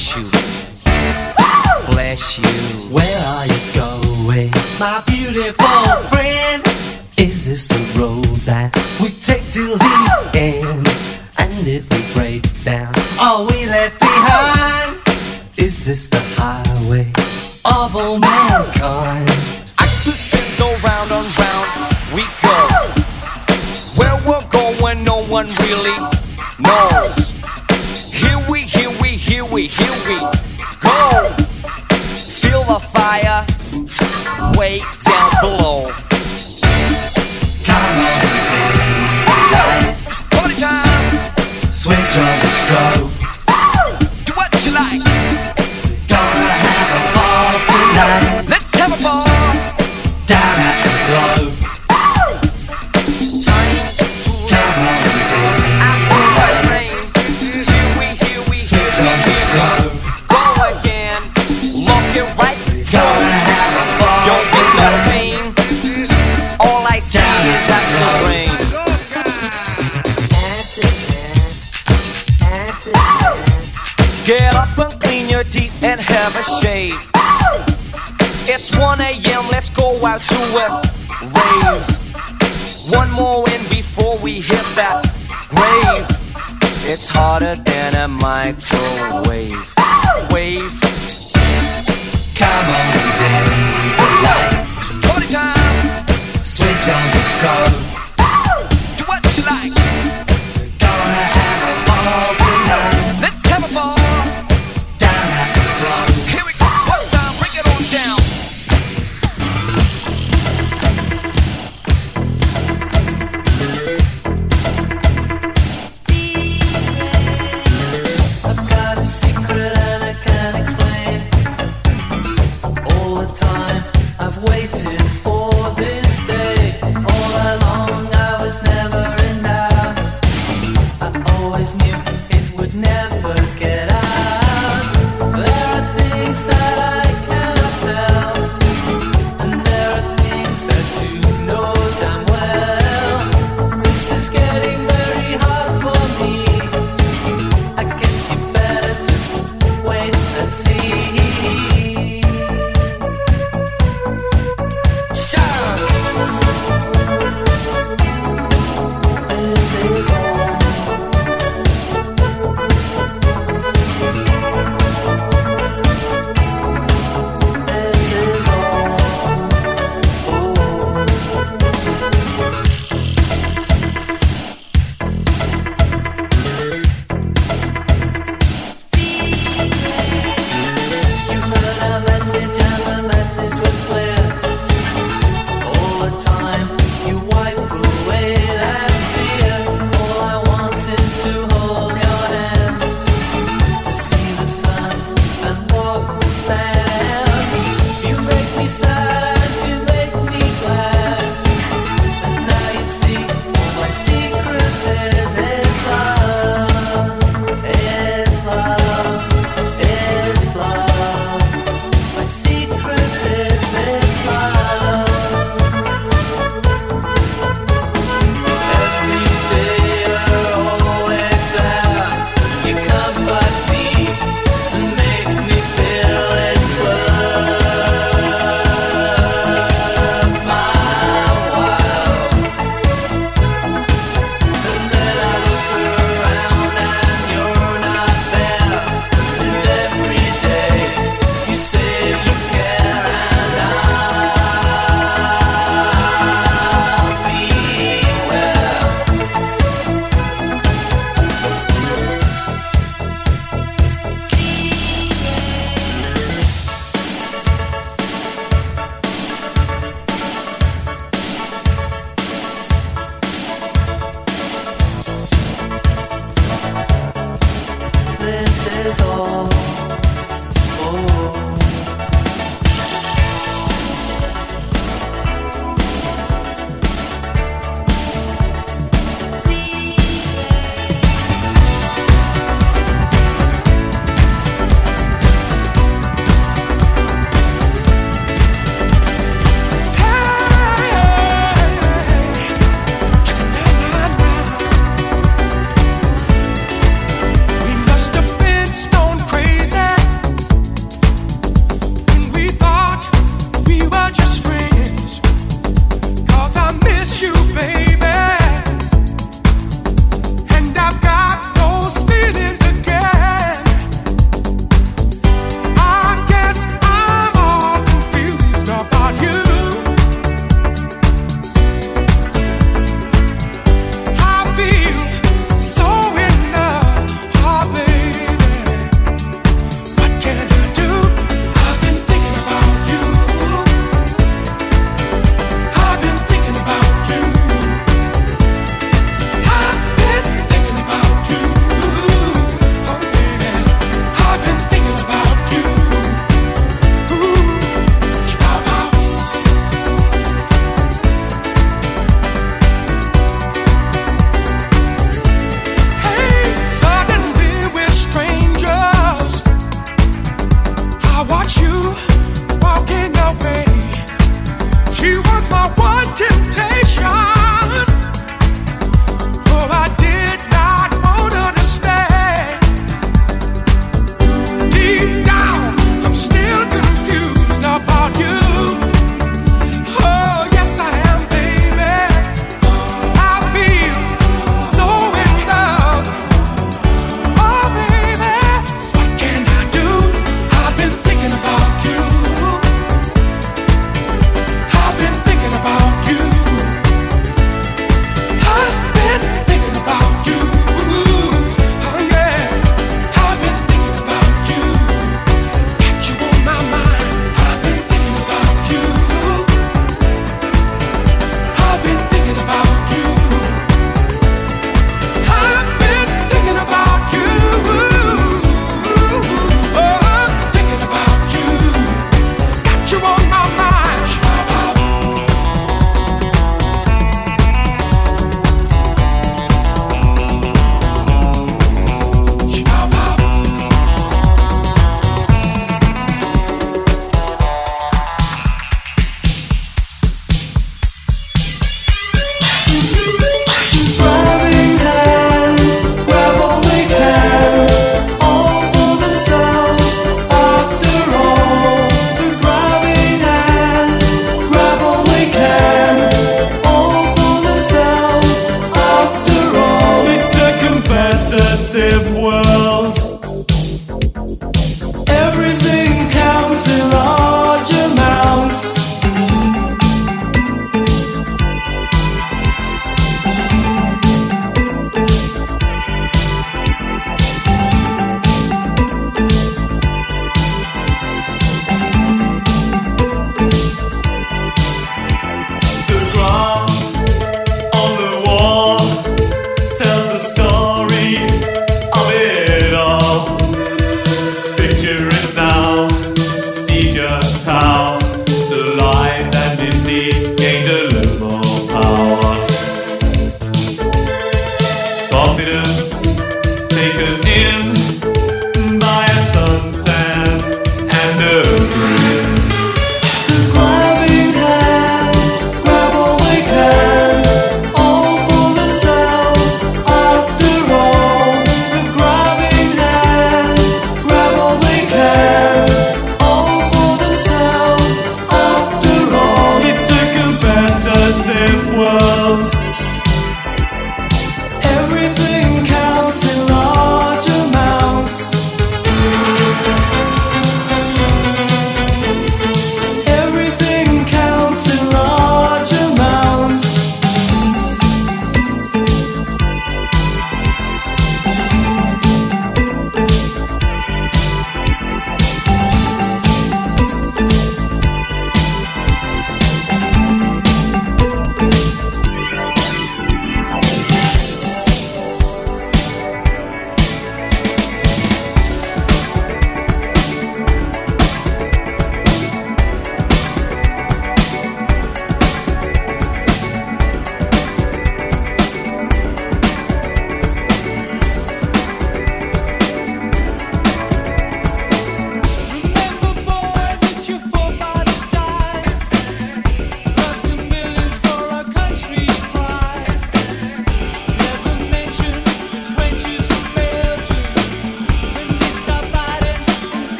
Bless you. Bless you. Where are you going, my beautiful friend? below. hotter than a microwave.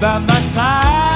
By my side.